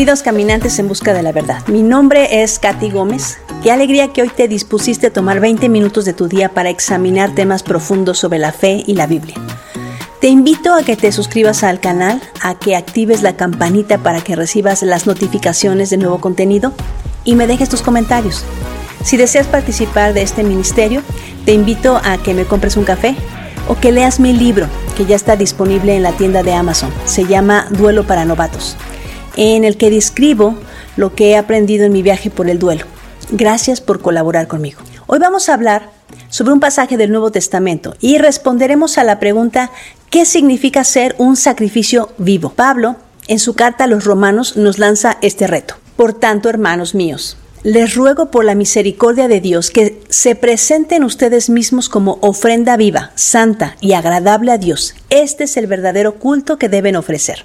Bienvenidos caminantes en busca de la verdad. Mi nombre es Katy Gómez. Qué alegría que hoy te dispusiste a tomar 20 minutos de tu día para examinar temas profundos sobre la fe y la Biblia. Te invito a que te suscribas al canal, a que actives la campanita para que recibas las notificaciones de nuevo contenido y me dejes tus comentarios. Si deseas participar de este ministerio, te invito a que me compres un café o que leas mi libro que ya está disponible en la tienda de Amazon. Se llama Duelo para Novatos en el que describo lo que he aprendido en mi viaje por el duelo. Gracias por colaborar conmigo. Hoy vamos a hablar sobre un pasaje del Nuevo Testamento y responderemos a la pregunta ¿qué significa ser un sacrificio vivo? Pablo, en su carta a los romanos, nos lanza este reto. Por tanto, hermanos míos, les ruego por la misericordia de Dios que se presenten ustedes mismos como ofrenda viva, santa y agradable a Dios. Este es el verdadero culto que deben ofrecer.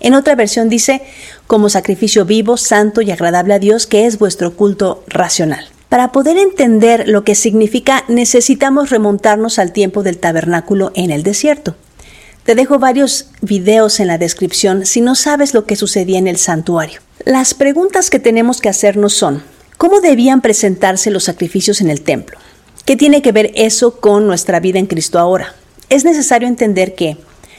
En otra versión dice, como sacrificio vivo, santo y agradable a Dios, que es vuestro culto racional. Para poder entender lo que significa, necesitamos remontarnos al tiempo del tabernáculo en el desierto. Te dejo varios videos en la descripción si no sabes lo que sucedía en el santuario. Las preguntas que tenemos que hacernos son, ¿cómo debían presentarse los sacrificios en el templo? ¿Qué tiene que ver eso con nuestra vida en Cristo ahora? Es necesario entender que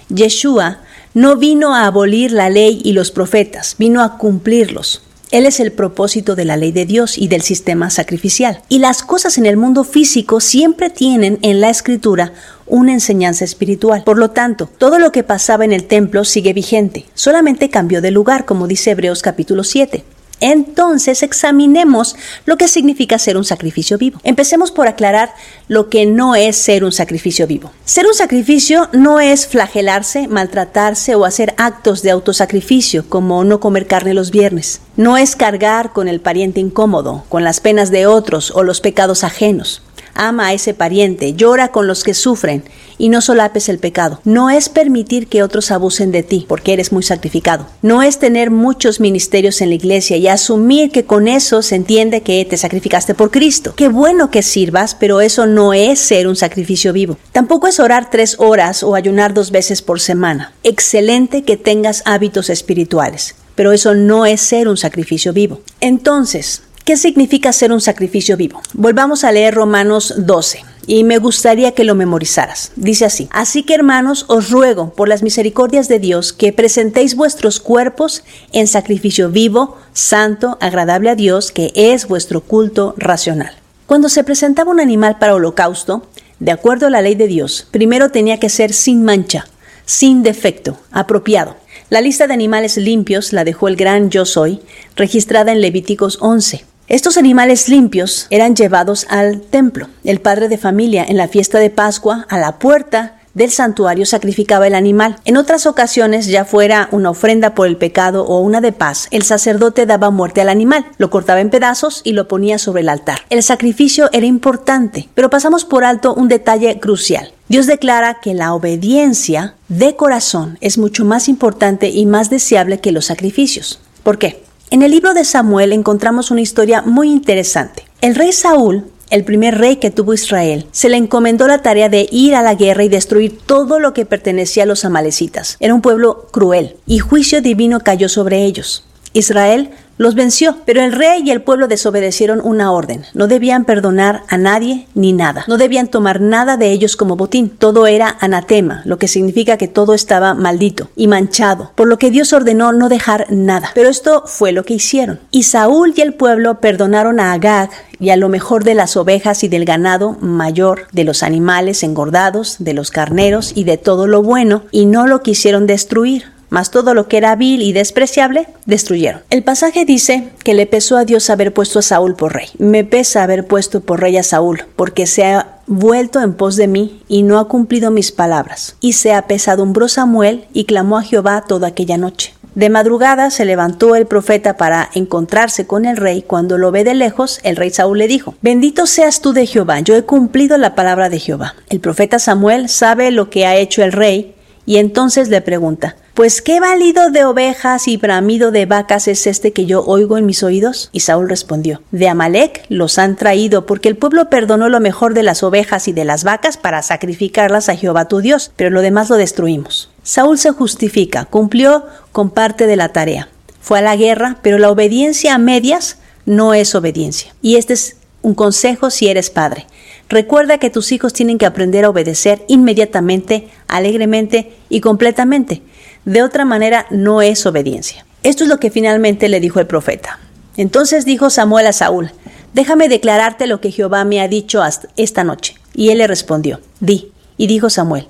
Yeshua no vino a abolir la ley y los profetas, vino a cumplirlos. Él es el propósito de la ley de Dios y del sistema sacrificial. Y las cosas en el mundo físico siempre tienen en la escritura una enseñanza espiritual. Por lo tanto, todo lo que pasaba en el templo sigue vigente, solamente cambió de lugar, como dice Hebreos capítulo 7. Entonces examinemos lo que significa ser un sacrificio vivo. Empecemos por aclarar lo que no es ser un sacrificio vivo. Ser un sacrificio no es flagelarse, maltratarse o hacer actos de autosacrificio como no comer carne los viernes. No es cargar con el pariente incómodo, con las penas de otros o los pecados ajenos ama a ese pariente, llora con los que sufren y no solapes el pecado. No es permitir que otros abusen de ti porque eres muy sacrificado. No es tener muchos ministerios en la iglesia y asumir que con eso se entiende que te sacrificaste por Cristo. Qué bueno que sirvas, pero eso no es ser un sacrificio vivo. Tampoco es orar tres horas o ayunar dos veces por semana. Excelente que tengas hábitos espirituales pero eso no es ser un sacrificio vivo. Entonces, ¿Qué significa ser un sacrificio vivo? Volvamos a leer Romanos 12 y me gustaría que lo memorizaras. Dice así, así que hermanos, os ruego por las misericordias de Dios que presentéis vuestros cuerpos en sacrificio vivo, santo, agradable a Dios, que es vuestro culto racional. Cuando se presentaba un animal para holocausto, de acuerdo a la ley de Dios, primero tenía que ser sin mancha, sin defecto, apropiado. La lista de animales limpios la dejó el gran yo soy, registrada en Levíticos 11. Estos animales limpios eran llevados al templo. El padre de familia en la fiesta de Pascua, a la puerta del santuario, sacrificaba el animal. En otras ocasiones, ya fuera una ofrenda por el pecado o una de paz, el sacerdote daba muerte al animal, lo cortaba en pedazos y lo ponía sobre el altar. El sacrificio era importante, pero pasamos por alto un detalle crucial. Dios declara que la obediencia de corazón es mucho más importante y más deseable que los sacrificios. ¿Por qué? En el libro de Samuel encontramos una historia muy interesante. El rey Saúl, el primer rey que tuvo Israel, se le encomendó la tarea de ir a la guerra y destruir todo lo que pertenecía a los amalecitas. Era un pueblo cruel y juicio divino cayó sobre ellos. Israel los venció, pero el rey y el pueblo desobedecieron una orden. No debían perdonar a nadie ni nada. No debían tomar nada de ellos como botín. Todo era anatema, lo que significa que todo estaba maldito y manchado, por lo que Dios ordenó no dejar nada. Pero esto fue lo que hicieron. Y Saúl y el pueblo perdonaron a Agag y a lo mejor de las ovejas y del ganado mayor, de los animales engordados, de los carneros y de todo lo bueno, y no lo quisieron destruir mas todo lo que era vil y despreciable destruyeron. El pasaje dice que le pesó a Dios haber puesto a Saúl por rey. Me pesa haber puesto por rey a Saúl, porque se ha vuelto en pos de mí y no ha cumplido mis palabras. Y se apesadumbró Samuel y clamó a Jehová toda aquella noche. De madrugada se levantó el profeta para encontrarse con el rey. Cuando lo ve de lejos, el rey Saúl le dijo, Bendito seas tú de Jehová, yo he cumplido la palabra de Jehová. El profeta Samuel sabe lo que ha hecho el rey y entonces le pregunta, pues qué válido de ovejas y bramido de vacas es este que yo oigo en mis oídos? Y Saúl respondió, de Amalek los han traído, porque el pueblo perdonó lo mejor de las ovejas y de las vacas para sacrificarlas a Jehová tu Dios, pero lo demás lo destruimos. Saúl se justifica, cumplió con parte de la tarea. Fue a la guerra, pero la obediencia a medias no es obediencia. Y este es un consejo si eres padre. Recuerda que tus hijos tienen que aprender a obedecer inmediatamente, alegremente y completamente. De otra manera, no es obediencia. Esto es lo que finalmente le dijo el profeta. Entonces dijo Samuel a Saúl, déjame declararte lo que Jehová me ha dicho esta noche. Y él le respondió, di. Y dijo Samuel,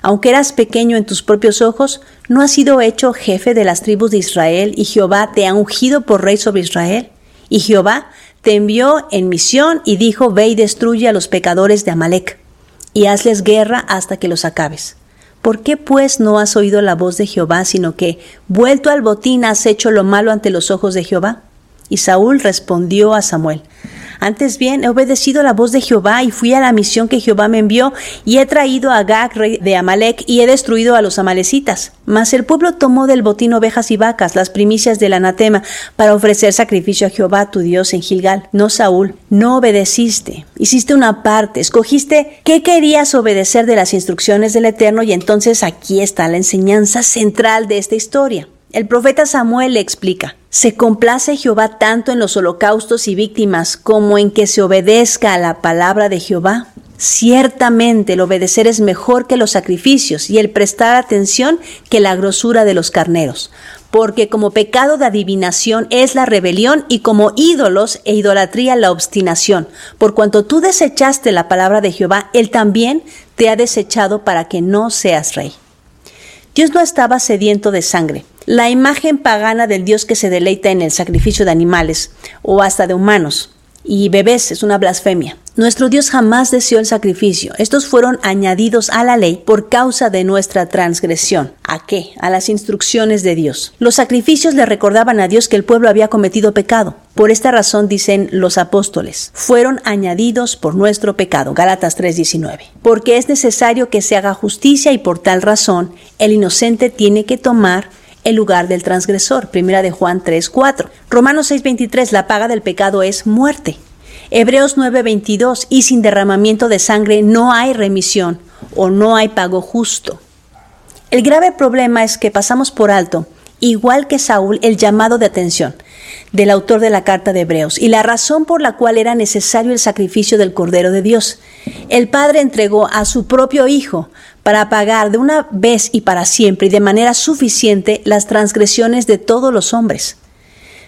aunque eras pequeño en tus propios ojos, ¿no has sido hecho jefe de las tribus de Israel y Jehová te ha ungido por rey sobre Israel? Y Jehová te envió en misión y dijo, ve y destruye a los pecadores de Amalek, y hazles guerra hasta que los acabes. ¿Por qué pues no has oído la voz de Jehová, sino que, vuelto al botín, has hecho lo malo ante los ojos de Jehová? Y Saúl respondió a Samuel, antes bien, he obedecido la voz de Jehová y fui a la misión que Jehová me envió y he traído a Gag, rey de Amalek, y he destruido a los amalecitas. Mas el pueblo tomó del botín ovejas y vacas, las primicias del anatema, para ofrecer sacrificio a Jehová tu Dios en Gilgal. No, Saúl, no obedeciste. Hiciste una parte, escogiste qué querías obedecer de las instrucciones del Eterno y entonces aquí está la enseñanza central de esta historia. El profeta Samuel le explica, ¿se complace Jehová tanto en los holocaustos y víctimas como en que se obedezca a la palabra de Jehová? Ciertamente el obedecer es mejor que los sacrificios y el prestar atención que la grosura de los carneros, porque como pecado de adivinación es la rebelión y como ídolos e idolatría la obstinación. Por cuanto tú desechaste la palabra de Jehová, él también te ha desechado para que no seas rey. Dios no estaba sediento de sangre, la imagen pagana del Dios que se deleita en el sacrificio de animales o hasta de humanos y bebés es una blasfemia. Nuestro Dios jamás deseó el sacrificio. Estos fueron añadidos a la ley por causa de nuestra transgresión. ¿A qué? A las instrucciones de Dios. Los sacrificios le recordaban a Dios que el pueblo había cometido pecado. Por esta razón dicen los apóstoles, fueron añadidos por nuestro pecado. Gálatas 3:19. Porque es necesario que se haga justicia y por tal razón el inocente tiene que tomar el lugar del transgresor. Primera de Juan 3, 4. Romanos 6, 23. La paga del pecado es muerte. Hebreos 9, 22. Y sin derramamiento de sangre no hay remisión o no hay pago justo. El grave problema es que pasamos por alto, igual que Saúl, el llamado de atención del autor de la carta de Hebreos y la razón por la cual era necesario el sacrificio del Cordero de Dios. El Padre entregó a su propio Hijo para pagar de una vez y para siempre y de manera suficiente las transgresiones de todos los hombres.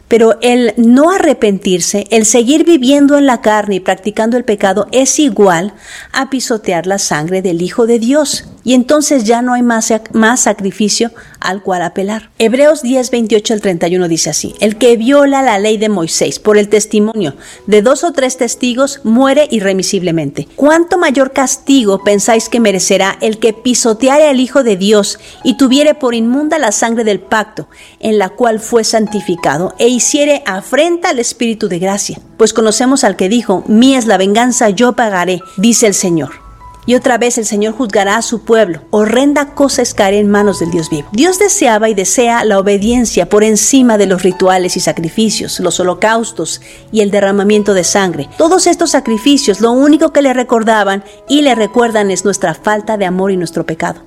Pero el no arrepentirse, el seguir viviendo en la carne y practicando el pecado es igual a pisotear la sangre del Hijo de Dios. Y entonces ya no hay más, más sacrificio al cual apelar. Hebreos 10, 28 al 31 dice así, el que viola la ley de Moisés por el testimonio de dos o tres testigos muere irremisiblemente. ¿Cuánto mayor castigo pensáis que merecerá el que pisoteare al Hijo de Dios y tuviere por inmunda la sangre del pacto en la cual fue santificado e hiciere afrenta al Espíritu de gracia. Pues conocemos al que dijo, mía es la venganza, yo pagaré, dice el Señor. Y otra vez el Señor juzgará a su pueblo. Horrenda cosa es caer en manos del Dios vivo. Dios deseaba y desea la obediencia por encima de los rituales y sacrificios, los holocaustos y el derramamiento de sangre. Todos estos sacrificios lo único que le recordaban y le recuerdan es nuestra falta de amor y nuestro pecado.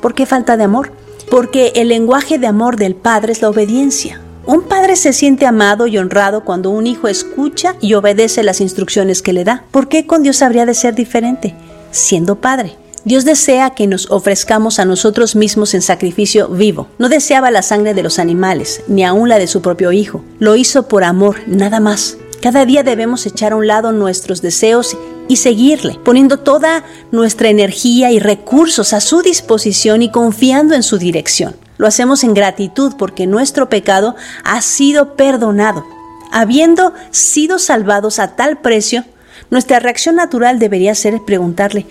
¿Por qué falta de amor? Porque el lenguaje de amor del Padre es la obediencia. Un padre se siente amado y honrado cuando un hijo escucha y obedece las instrucciones que le da. ¿Por qué con Dios habría de ser diferente? Siendo padre. Dios desea que nos ofrezcamos a nosotros mismos en sacrificio vivo. No deseaba la sangre de los animales, ni aun la de su propio hijo. Lo hizo por amor, nada más. Cada día debemos echar a un lado nuestros deseos y seguirle, poniendo toda nuestra energía y recursos a su disposición y confiando en su dirección. Lo hacemos en gratitud porque nuestro pecado ha sido perdonado. Habiendo sido salvados a tal precio, nuestra reacción natural debería ser preguntarle,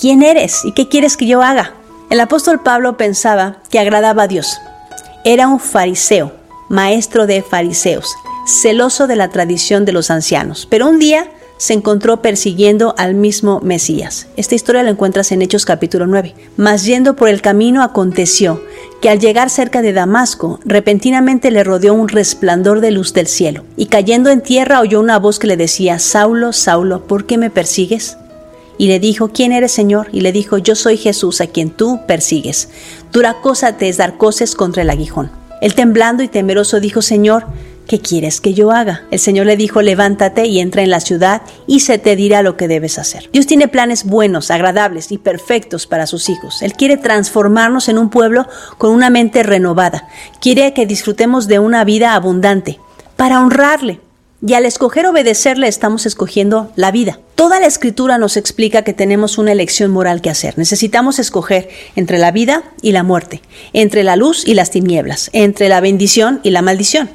¿quién eres y qué quieres que yo haga? El apóstol Pablo pensaba que agradaba a Dios. Era un fariseo, maestro de fariseos, celoso de la tradición de los ancianos. Pero un día se encontró persiguiendo al mismo Mesías. Esta historia la encuentras en Hechos capítulo 9. Mas yendo por el camino aconteció que al llegar cerca de Damasco, repentinamente le rodeó un resplandor de luz del cielo, y cayendo en tierra oyó una voz que le decía, Saulo, Saulo, ¿por qué me persigues? Y le dijo, ¿quién eres, Señor? Y le dijo, yo soy Jesús a quien tú persigues. Dura cosa te es dar coces contra el aguijón. Él temblando y temeroso dijo, Señor, ¿qué quieres que yo haga? El Señor le dijo, levántate y entra en la ciudad y se te dirá lo que debes hacer. Dios tiene planes buenos, agradables y perfectos para sus hijos. Él quiere transformarnos en un pueblo con una mente renovada. Quiere que disfrutemos de una vida abundante para honrarle. Y al escoger obedecerle estamos escogiendo la vida. Toda la escritura nos explica que tenemos una elección moral que hacer. Necesitamos escoger entre la vida y la muerte, entre la luz y las tinieblas, entre la bendición y la maldición.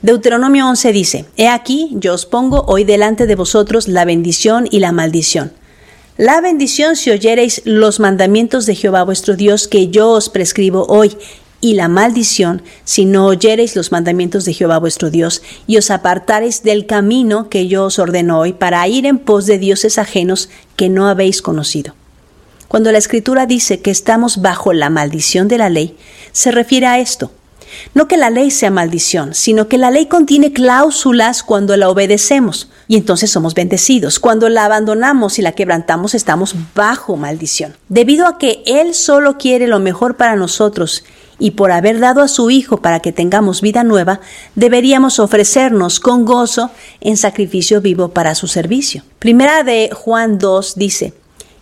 Deuteronomio 11 dice, He aquí, yo os pongo hoy delante de vosotros la bendición y la maldición. La bendición si oyereis los mandamientos de Jehová vuestro Dios que yo os prescribo hoy, y la maldición si no oyereis los mandamientos de Jehová vuestro Dios, y os apartareis del camino que yo os ordeno hoy, para ir en pos de dioses ajenos que no habéis conocido. Cuando la Escritura dice que estamos bajo la maldición de la ley, se refiere a esto no que la ley sea maldición, sino que la ley contiene cláusulas cuando la obedecemos y entonces somos bendecidos. Cuando la abandonamos y la quebrantamos estamos bajo maldición. Debido a que Él solo quiere lo mejor para nosotros y por haber dado a su Hijo para que tengamos vida nueva, deberíamos ofrecernos con gozo en sacrificio vivo para su servicio. Primera de Juan 2 dice,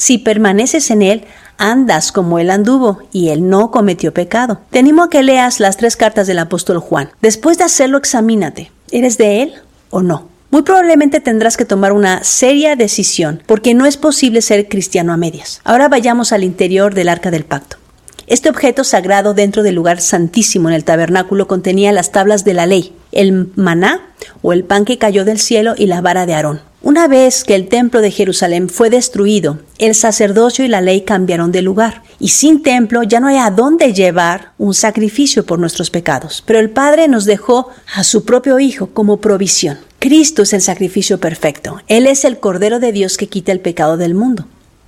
Si permaneces en él, andas como él anduvo y él no cometió pecado. Te animo a que leas las tres cartas del apóstol Juan. Después de hacerlo, examínate. ¿Eres de él o no? Muy probablemente tendrás que tomar una seria decisión porque no es posible ser cristiano a medias. Ahora vayamos al interior del arca del pacto. Este objeto sagrado dentro del lugar santísimo en el tabernáculo contenía las tablas de la ley, el maná o el pan que cayó del cielo y la vara de Aarón. Una vez que el templo de Jerusalén fue destruido, el sacerdocio y la ley cambiaron de lugar, y sin templo ya no hay a dónde llevar un sacrificio por nuestros pecados. Pero el Padre nos dejó a su propio Hijo como provisión. Cristo es el sacrificio perfecto. Él es el Cordero de Dios que quita el pecado del mundo.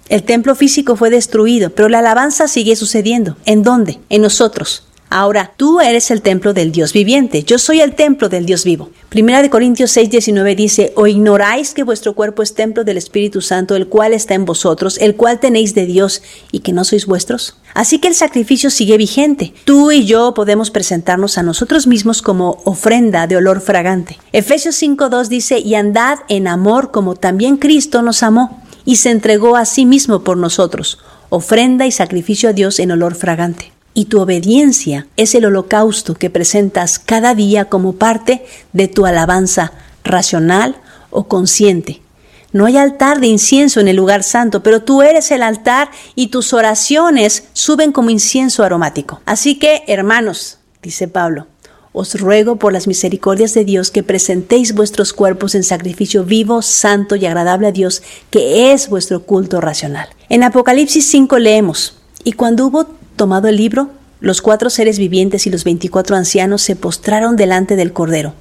El templo físico fue destruido, pero la alabanza sigue sucediendo. ¿En dónde? En nosotros. Ahora, tú eres el templo del Dios viviente, yo soy el templo del Dios vivo. Primera de Corintios 6, 19 dice, ¿o ignoráis que vuestro cuerpo es templo del Espíritu Santo, el cual está en vosotros, el cual tenéis de Dios y que no sois vuestros? Así que el sacrificio sigue vigente. Tú y yo podemos presentarnos a nosotros mismos como ofrenda de olor fragante. Efesios 5.2 dice, y andad en amor como también Cristo nos amó y se entregó a sí mismo por nosotros, ofrenda y sacrificio a Dios en olor fragante y tu obediencia es el holocausto que presentas cada día como parte de tu alabanza racional o consciente. No hay altar de incienso en el lugar santo, pero tú eres el altar y tus oraciones suben como incienso aromático. Así que, hermanos, dice Pablo, os ruego por las misericordias de Dios que presentéis vuestros cuerpos en sacrificio vivo, santo y agradable a Dios, que es vuestro culto racional. En Apocalipsis 5 leemos, y cuando hubo tomado el libro, los cuatro seres vivientes y los veinticuatro ancianos se postraron delante del Cordero.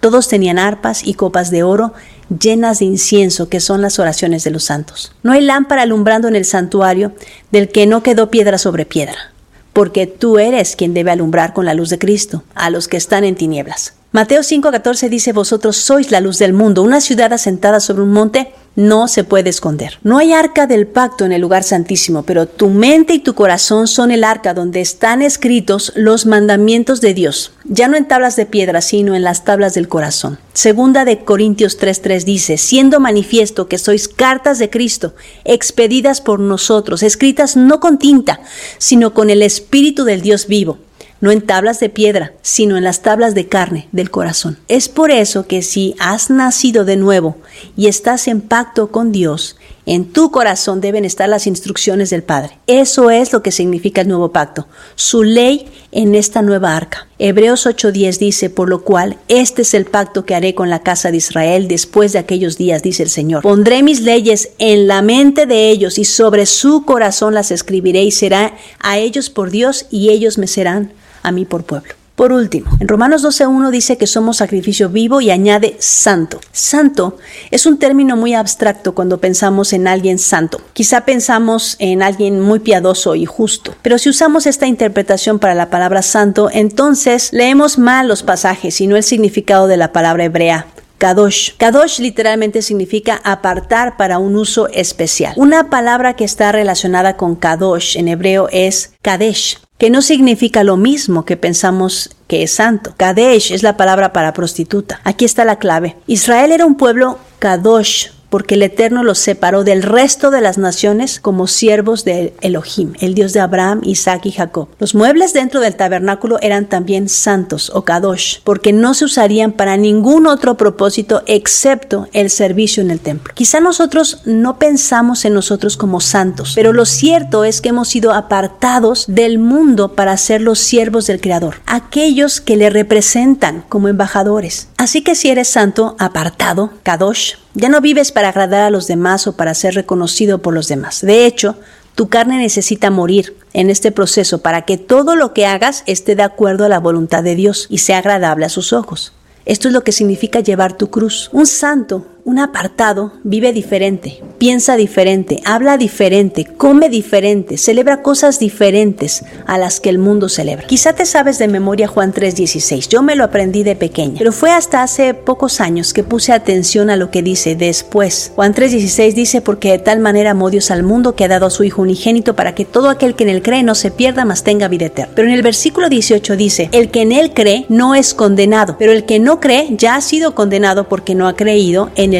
Todos tenían arpas y copas de oro llenas de incienso, que son las oraciones de los santos. No hay lámpara alumbrando en el santuario del que no quedó piedra sobre piedra, porque tú eres quien debe alumbrar con la luz de Cristo a los que están en tinieblas. Mateo 5:14 dice, Vosotros sois la luz del mundo, una ciudad asentada sobre un monte no se puede esconder. No hay arca del pacto en el lugar santísimo, pero tu mente y tu corazón son el arca donde están escritos los mandamientos de Dios, ya no en tablas de piedra, sino en las tablas del corazón. Segunda de Corintios 3:3 dice, siendo manifiesto que sois cartas de Cristo, expedidas por nosotros, escritas no con tinta, sino con el Espíritu del Dios vivo no en tablas de piedra, sino en las tablas de carne del corazón. Es por eso que si has nacido de nuevo y estás en pacto con Dios, en tu corazón deben estar las instrucciones del Padre. Eso es lo que significa el nuevo pacto, su ley en esta nueva arca. Hebreos 8:10 dice, por lo cual, este es el pacto que haré con la casa de Israel después de aquellos días, dice el Señor. Pondré mis leyes en la mente de ellos y sobre su corazón las escribiré y será a ellos por Dios y ellos me serán a mí por pueblo. Por último, en Romanos 12.1 dice que somos sacrificio vivo y añade santo. Santo es un término muy abstracto cuando pensamos en alguien santo. Quizá pensamos en alguien muy piadoso y justo, pero si usamos esta interpretación para la palabra santo, entonces leemos mal los pasajes y no el significado de la palabra hebrea. Kadosh. Kadosh literalmente significa apartar para un uso especial. Una palabra que está relacionada con Kadosh en hebreo es Kadesh, que no significa lo mismo que pensamos que es santo. Kadesh es la palabra para prostituta. Aquí está la clave. Israel era un pueblo Kadosh porque el Eterno los separó del resto de las naciones como siervos de Elohim, el Dios de Abraham, Isaac y Jacob. Los muebles dentro del tabernáculo eran también santos o kadosh, porque no se usarían para ningún otro propósito excepto el servicio en el templo. Quizá nosotros no pensamos en nosotros como santos, pero lo cierto es que hemos sido apartados del mundo para ser los siervos del Creador, aquellos que le representan como embajadores. Así que si eres santo, apartado, kadosh, ya no vives para agradar a los demás o para ser reconocido por los demás. De hecho, tu carne necesita morir en este proceso para que todo lo que hagas esté de acuerdo a la voluntad de Dios y sea agradable a sus ojos. Esto es lo que significa llevar tu cruz. Un santo un apartado vive diferente, piensa diferente, habla diferente, come diferente, celebra cosas diferentes a las que el mundo celebra. Quizá te sabes de memoria Juan 3:16, yo me lo aprendí de pequeña, pero fue hasta hace pocos años que puse atención a lo que dice después. Juan 3:16 dice, porque de tal manera amó Dios al mundo que ha dado a su Hijo unigénito para que todo aquel que en él cree no se pierda, mas tenga vida eterna. Pero en el versículo 18 dice, el que en él cree no es condenado, pero el que no cree ya ha sido condenado porque no ha creído en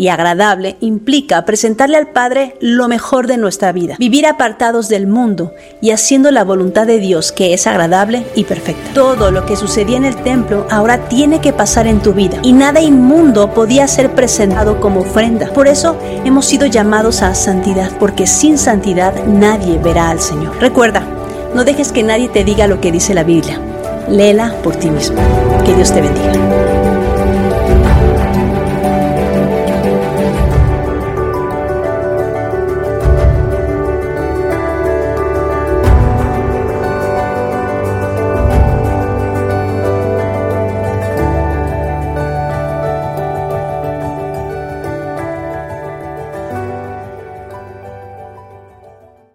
y agradable implica presentarle al Padre lo mejor de nuestra vida, vivir apartados del mundo y haciendo la voluntad de Dios que es agradable y perfecta. Todo lo que sucedía en el templo ahora tiene que pasar en tu vida y nada inmundo podía ser presentado como ofrenda. Por eso hemos sido llamados a santidad, porque sin santidad nadie verá al Señor. Recuerda, no dejes que nadie te diga lo que dice la Biblia. Léela por ti mismo. Que Dios te bendiga.